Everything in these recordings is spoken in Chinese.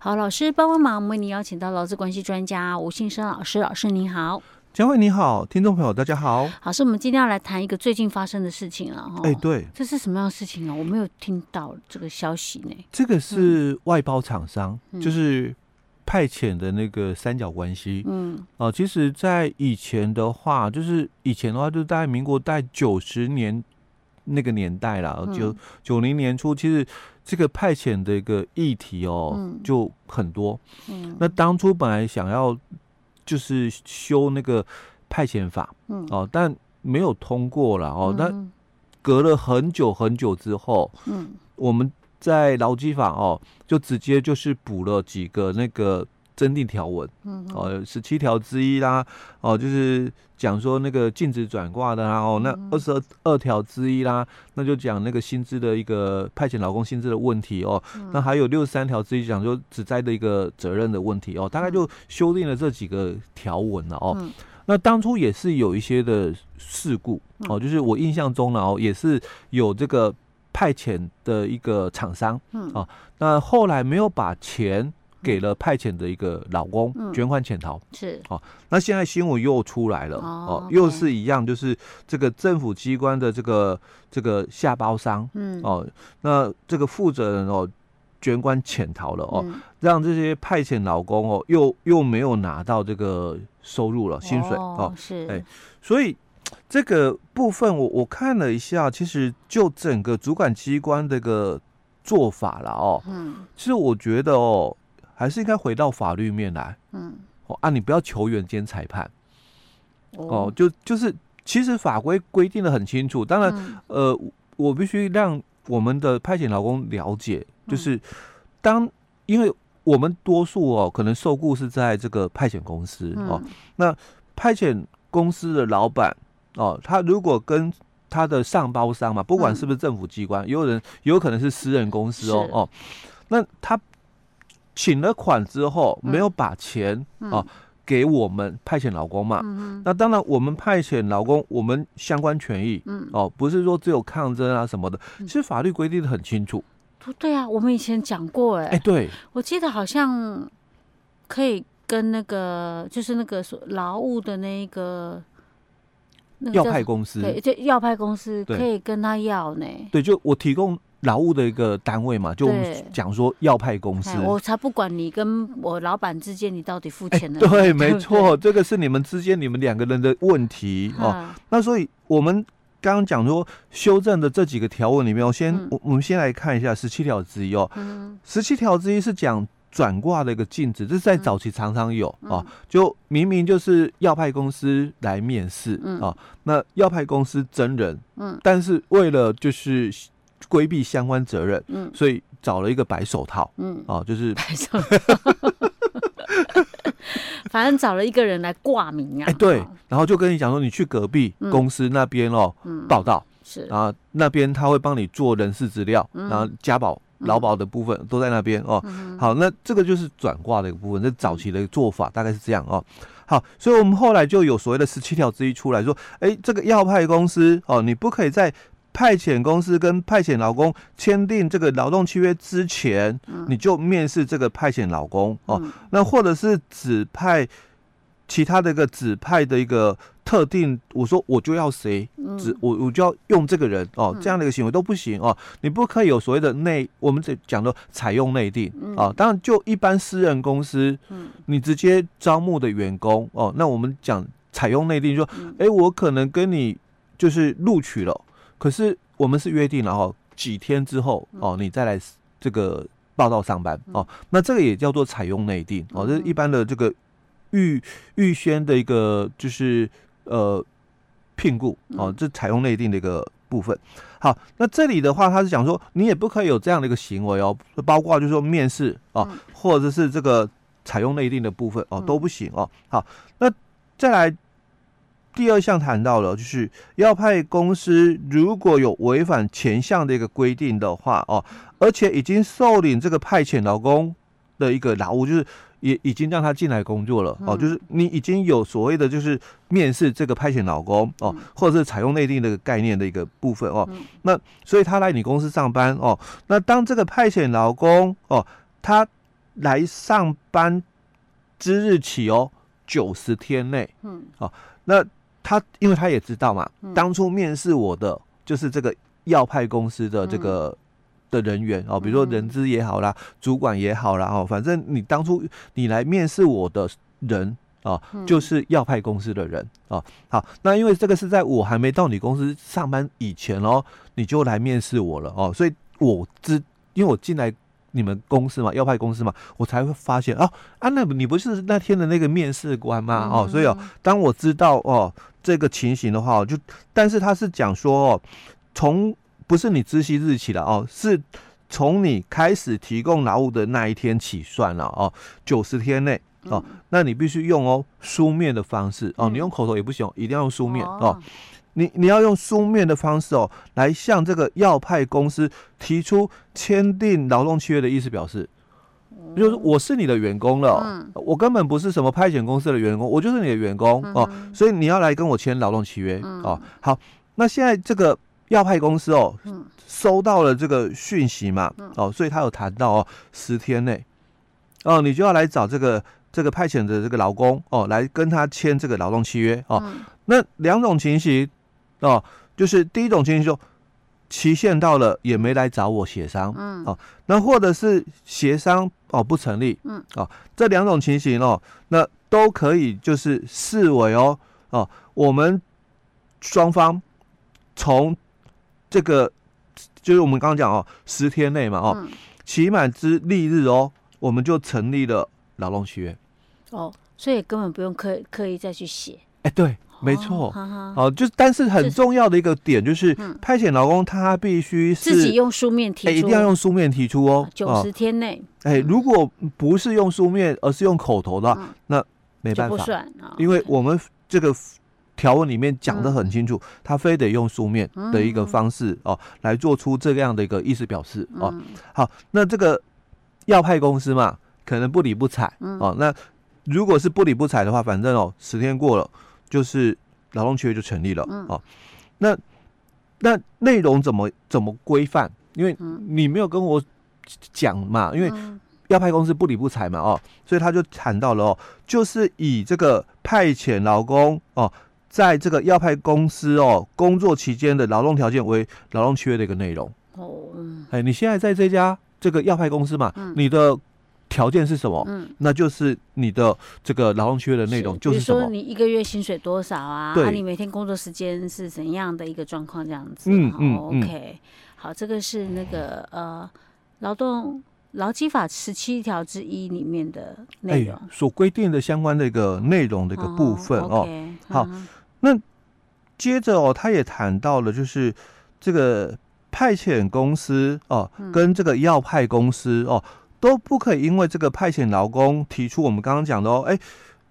好，老师帮帮忙，我们为您邀请到劳资关系专家吴信生老师，老师您好。佳慧你好，听众朋友大家好。老师，我们今天要来谈一个最近发生的事情了哈。哎，对，这是什么样的事情啊？我没有听到这个消息呢。这个是外包厂商，嗯、就是派遣的那个三角关系。嗯，哦、呃，其实，在以前的话，就是以前的话，就是在民国代九十年那个年代了，九九零年初，其实这个派遣的一个议题哦，嗯、就很多。嗯，那当初本来想要。就是修那个派遣法，嗯，哦，但没有通过了哦。那、嗯、隔了很久很久之后，嗯，我们在劳基法哦，就直接就是补了几个那个增订条文，嗯，哦，十七条之一啦，哦，就是讲说那个禁止转挂的啦，哦，那二十二条之一啦，那就讲那个薪资的一个派遣劳工薪资的问题哦。嗯、那还有六十三条之一讲说职灾的一个责任的问题哦，大概就修订了这几个条文了哦。嗯、那当初也是有一些的事故哦，就是我印象中呢哦，也是有这个派遣的一个厂商，嗯，哦，那后来没有把钱。给了派遣的一个老公卷款潜逃，是。哦，那现在新闻又出来了哦，又是一样，就是这个政府机关的这个这个下包商，嗯。哦，那这个负责人哦捐款潜逃了哦，让这些派遣劳工哦又又没有拿到这个收入了薪水哦，是。哎，所以这个部分我我看了一下，其实就整个主管机关这个做法了哦，嗯，其实我觉得哦。还是应该回到法律面来，嗯，哦啊，你不要球员兼裁判，哦，就就是，其实法规规定的很清楚。当然，嗯、呃，我必须让我们的派遣劳工了解，就是当因为我们多数哦，可能受雇是在这个派遣公司哦，嗯、那派遣公司的老板哦，他如果跟他的上包商嘛，不管是不是政府机关，也有人也有可能是私人公司哦，哦，那他。请了款之后，没有把钱、嗯、啊给我们派遣劳工嘛？嗯、那当然，我们派遣劳工，我们相关权益，嗯，哦，不是说只有抗争啊什么的，其实法律规定的很清楚。不对啊，我们以前讲过、欸，哎，哎，对，我记得好像可以跟那个，就是那个说劳务的那个，那个、要派公司，对，就要派公司可以跟他要呢。对，就我提供。劳务的一个单位嘛，就讲说要派公司，我才不管你跟我老板之间你到底付钱了、欸。对，没错，这个是你们之间你们两个人的问题哦。嗯、那所以我们刚刚讲说修正的这几个条文里面，我先我、嗯、我们先来看一下十七条之一哦。十七条之一是讲转挂的一个禁止，这是在早期常常有、嗯、哦，就明明就是要派公司来面试啊、那要派公司真人，嗯，但是为了就是。规避相关责任，嗯，所以找了一个白手套，嗯，哦，就是白手套，反正找了一个人来挂名啊，哎，对，然后就跟你讲说，你去隔壁公司那边哦，报道是，然后那边他会帮你做人事资料，然后加保、劳保的部分都在那边哦。好，那这个就是转挂的一个部分，这早期的一个做法大概是这样哦。好，所以我们后来就有所谓的十七条之一出来说，哎，这个要派公司哦，你不可以在派遣公司跟派遣劳工签订这个劳动契约之前，嗯、你就面试这个派遣劳工哦，嗯、那或者是指派其他的一个指派的一个特定，我说我就要谁，指我我就要用这个人哦，这样的一个行为都不行哦，你不可以有所谓的内，我们这讲的采用内定啊，当然就一般私人公司，你直接招募的员工哦，那我们讲采用内定，说，哎，我可能跟你就是录取了。可是我们是约定了哦，几天之后哦，你再来这个报到上班哦，那这个也叫做采用内定哦，这是一般的这个预预先的一个就是呃聘雇哦，这采用内定的一个部分。好，那这里的话，他是讲说你也不可以有这样的一个行为哦，包括就是说面试哦，或者是这个采用内定的部分哦，都不行哦。好，那再来。第二项谈到了，就是要派公司如果有违反前项的一个规定的话哦，而且已经受领这个派遣劳工的一个劳务，就是也已经让他进来工作了哦，就是你已经有所谓的就是面试这个派遣劳工哦，或者是采用内定的概念的一个部分哦，那所以他来你公司上班哦，那当这个派遣劳工哦，他来上班之日起哦，九十天内，嗯，哦，那他因为他也知道嘛，嗯、当初面试我的就是这个耀派公司的这个、嗯、的人员哦，比如说人资也好啦，嗯、主管也好啦，哦，反正你当初你来面试我的人。哦，就是耀派公司的人哦。好，那因为这个是在我还没到你公司上班以前哦，你就来面试我了哦，所以我知，因为我进来你们公司嘛，要派公司嘛，我才会发现哦，啊，那你不是那天的那个面试官吗？哦，所以哦，当我知道哦这个情形的话，就但是他是讲说哦，从不是你知悉日起了哦，是从你开始提供劳务的那一天起算了哦，九十天内。哦，那你必须用哦书面的方式哦，你用口头也不行，一定要用书面哦。你你要用书面的方式哦，来向这个要派公司提出签订劳动契约的意思表示，就是我是你的员工了，我根本不是什么派遣公司的员工，我就是你的员工哦，所以你要来跟我签劳动契约哦。好，那现在这个要派公司哦，收到了这个讯息嘛，哦，所以他有谈到哦，十天内哦，你就要来找这个。这个派遣的这个劳工哦，来跟他签这个劳动契约哦。嗯、那两种情形哦，就是第一种情形就，期限到了也没来找我协商，嗯，哦，那或者是协商哦不成立，嗯，哦，这两种情形哦，那都可以就是视为哦哦，我们双方从这个就是我们刚刚讲哦，十天内嘛哦，期满之翌日哦，我们就成立了。劳动契约，哦，所以根本不用刻刻意再去写。哎、欸，对，没错，哦，哈哈。哦，就但是很重要的一个点就是，派遣劳工他必须是自己用书面提出，欸，一定要用书面提出哦，九十天内。哎、欸，如果不是用书面，而是用口头的那没办法，因为我们这个条文里面讲的很清楚，嗯、他非得用书面的一个方式，嗯、哦，来做出这样的一个意思表示，嗯、哦。好，那这个要派公司嘛。可能不理不睬，嗯、哦，那如果是不理不睬的话，反正哦，十天过了，就是劳动契约就成立了，嗯、哦，那那内容怎么怎么规范？因为你没有跟我讲嘛，因为要派公司不理不睬嘛，哦，所以他就谈到了哦，就是以这个派遣劳工哦，在这个要派公司哦工作期间的劳动条件为劳动契约的一个内容。哦，哎，你现在在这家这个要派公司嘛，嗯、你的。条件是什么？嗯，那就是你的这个劳动契约的内容，就是什么？比如说你一个月薪水多少啊？对，你每天工作时间是怎样的一个状况？这样子。嗯嗯。OK，好，这个是那个呃，劳动劳基法十七条之一里面的内容所规定的相关的一个内容的一个部分哦。好，那接着哦，他也谈到了，就是这个派遣公司哦，跟这个要派公司哦。都不可以因为这个派遣劳工提出我们刚刚讲的哦，哎，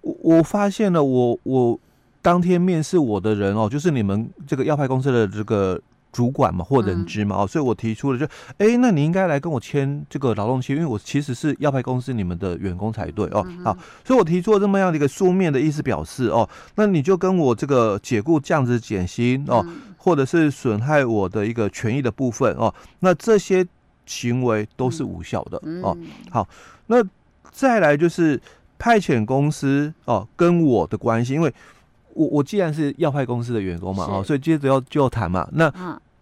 我我发现了我，我我当天面试我的人哦，就是你们这个要派公司的这个主管嘛或人资嘛哦，所以我提出了就，哎，那你应该来跟我签这个劳动契约，因为我其实是要派公司你们的员工才对哦，好，所以我提出了这么样的一个书面的意思表示哦，那你就跟我这个解雇这样子减薪哦，或者是损害我的一个权益的部分哦，那这些。行为都是无效的、嗯、哦。好，那再来就是派遣公司哦跟我的关系，因为我我既然是要派公司的员工嘛是哦，所以接着要就要谈嘛。那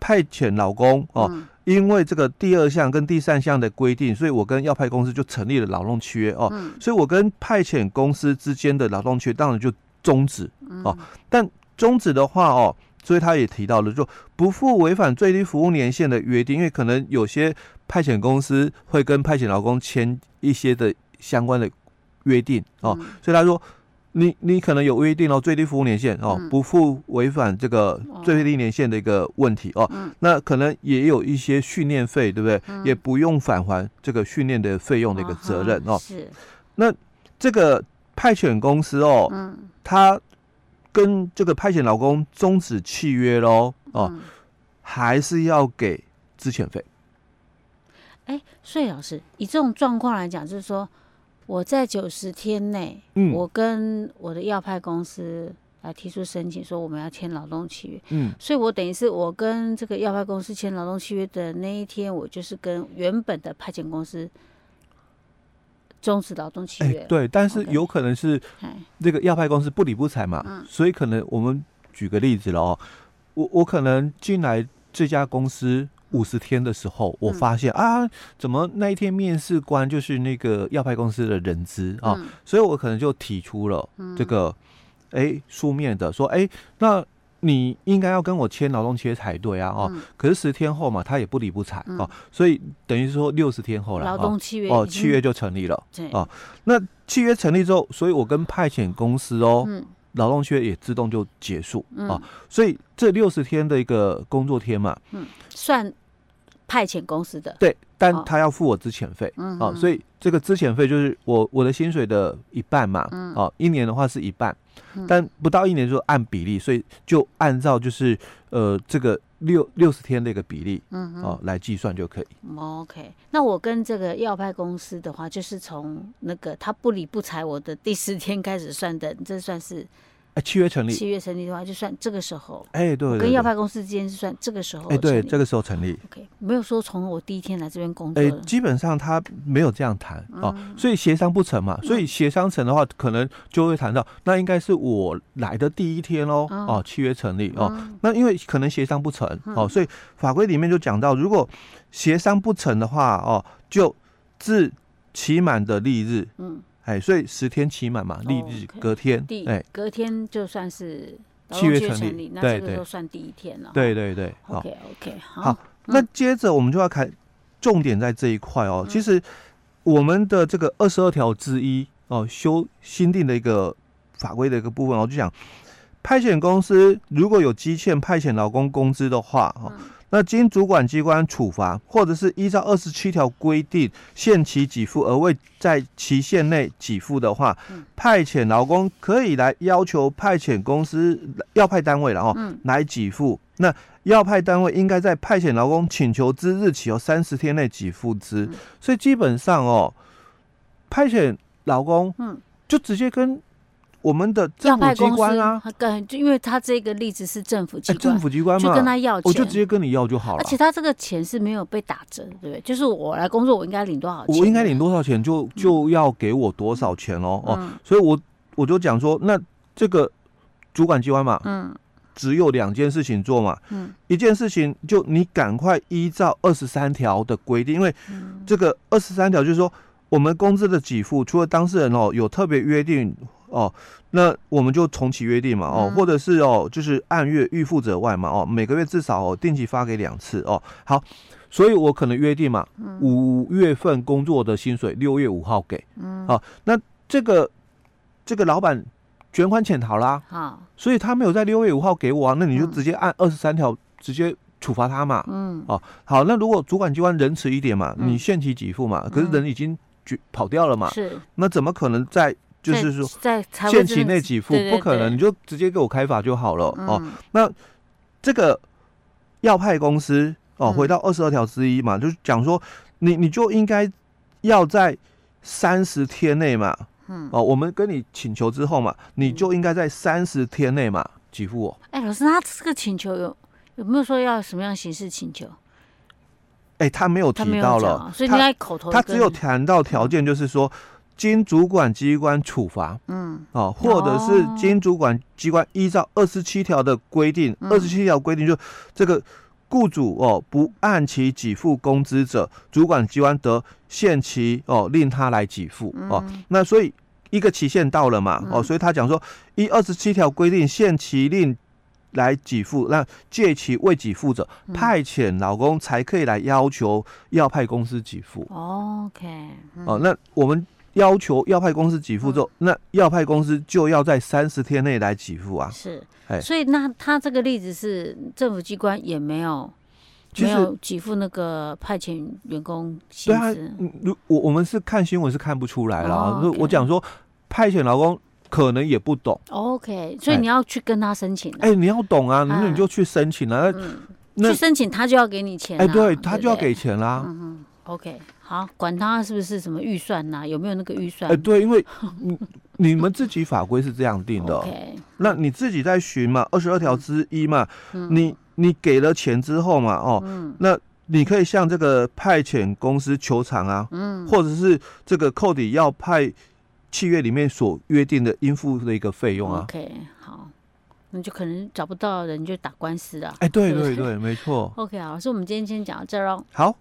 派遣老公哦，嗯、因为这个第二项跟第三项的规定，所以我跟要派公司就成立了劳动契约哦。嗯、所以我跟派遣公司之间的劳动契约当然就终止哦。但终止的话哦。所以他也提到了，就不负违反最低服务年限的约定，因为可能有些派遣公司会跟派遣劳工签一些的相关的约定哦。嗯、所以他说，你你可能有约定哦，最低服务年限哦，不负违反这个最低年限的一个问题哦。嗯、那可能也有一些训练费，对不对？嗯、也不用返还这个训练的费用的一个责任哦。是。那这个派遣公司哦，嗯，他。跟这个派遣劳工终止契约喽，哦，嗯、还是要给资遣费。哎，所以老师以这种状况来讲，就是说我在九十天内，嗯，我跟我的要派公司来提出申请，说我们要签劳动契约，嗯，所以我等于是我跟这个要派公司签劳动契约的那一天，我就是跟原本的派遣公司终止劳动契约。对，但是有可能是这个要派公司不理不睬嘛，嗯，所以可能我们举个例子了哦，我我可能进来这家公司五十天的时候，我发现啊，怎么那一天面试官就是那个要派公司的人资啊，所以我可能就提出了这个，哎，书面的说，哎，那。你应该要跟我签劳动契约才对啊！哦，可是十天后嘛，他也不理不睬哦，所以等于说六十天后了，劳动契约哦，契约就成立了哦。那契约成立之后，所以我跟派遣公司哦，劳动契约也自动就结束啊。所以这六十天的一个工作天嘛，嗯，算派遣公司的对，但他要付我资遣费啊，所以这个资遣费就是我我的薪水的一半嘛，哦，一年的话是一半。但不到一年就按比例，所以就按照就是呃这个六六十天的一个比例，嗯哼哦来计算就可以。OK，那我跟这个要派公司的话，就是从那个他不理不睬我的第十天开始算的，这算是。哎，契约成立，契约成立的话，就算这个时候。哎，对，跟要派公司之间是算这个时候。哎，对，这个时候成立。OK，没有说从我第一天来这边工作。哎，基本上他没有这样谈哦，所以协商不成嘛，所以协商成的话，可能就会谈到，那应该是我来的第一天喽，哦，契约成立哦，那因为可能协商不成哦，所以法规里面就讲到，如果协商不成的话哦，就自期满的利日，嗯。哎，所以十天期满嘛，立日隔天，哎，隔天就算是契约成立，那这个时候算第一天了。对对对，OK OK，好，那接着我们就要看重点在这一块哦。其实我们的这个二十二条之一哦，修新定的一个法规的一个部分，我就讲派遣公司如果有积欠派遣劳工工资的话，哈。那经主管机关处罚，或者是依照二十七条规定限期给付而未在期限内给付的话，派遣劳工可以来要求派遣公司要派单位然后来给付。那要派单位应该在派遣劳工请求之日起有三十天内给付之。所以基本上哦，派遣劳工嗯就直接跟。我们的政府机关啊，就因为他这个例子是政府机关，政府机关嘛，就跟他要钱，我就直接跟你要就好了。而且他这个钱是没有被打折，对不对？就是我来工作，我应该领多少钱？我应该领多少钱，就就要给我多少钱哦哦。所以我我就讲说，那这个主管机关嘛，嗯，只有两件事情做嘛，嗯，一件事情就你赶快依照二十三条的规定，因为这个二十三条就是说，我们工资的给付，除了当事人哦有特别约定。哦，那我们就重启约定嘛，哦，或者是哦，就是按月预付者外嘛，哦，每个月至少哦定期发给两次哦。好，所以我可能约定嘛，五月份工作的薪水六月五号给，嗯，好，那这个这个老板卷款潜逃啦，好，所以他没有在六月五号给我啊，那你就直接按二十三条直接处罚他嘛，嗯，哦，好，那如果主管机关仁慈一点嘛，你限期给付嘛，可是人已经跑掉了嘛，是，那怎么可能在？就是说，在限期内给付不可能，你就直接给我开罚就好了哦。那这个要派公司哦，回到二十二条之一嘛，就是讲说你你就应该要在三十天内嘛，嗯哦，我们跟你请求之后嘛，你就应该在三十天内嘛给付我。哎，老师，他这个请求有有没有说要什么样形式请求？哎，他没有提到了，所以你在口头，他只有谈到条件，就是说。经主管机关处罚，嗯，哦，或者是经主管机关依照二十七条的规定，二十七条规定就这个雇主哦不按期给付工资者，主管机关得限期哦令他来给付哦。那所以一个期限到了嘛，哦，所以他讲说依二十七条规定限期令来给付，那借其未给付者，派遣劳工才可以来要求要派公司给付。OK，哦，那我们。要求要派公司给付之后，嗯、那要派公司就要在三十天内来给付啊。是，哎，所以那他这个例子是政府机关也没有，实没有给付那个派遣员工薪资。对啊，如我我们是看新闻是看不出来了。哦 okay、我讲说派遣劳工可能也不懂。OK，所以你要去跟他申请。哎，你要懂啊，那你就去申请啊。嗯、那去申请他就要给你钱、啊。哎，对他就要给钱啦。，OK。好，管他是不是什么预算呐、啊？有没有那个预算？哎、欸，对，因为你你们自己法规是这样定的，Okay. 那你自己在寻嘛，二十二条之一嘛，嗯、你你给了钱之后嘛，哦，嗯、那你可以向这个派遣公司求偿啊，嗯，或者是这个扣抵要派契约里面所约定的应付的一个费用啊。OK，好，那就可能找不到人就打官司了。哎，对对对，没错。OK，好，老师，我们今天先讲到这儿喽。好。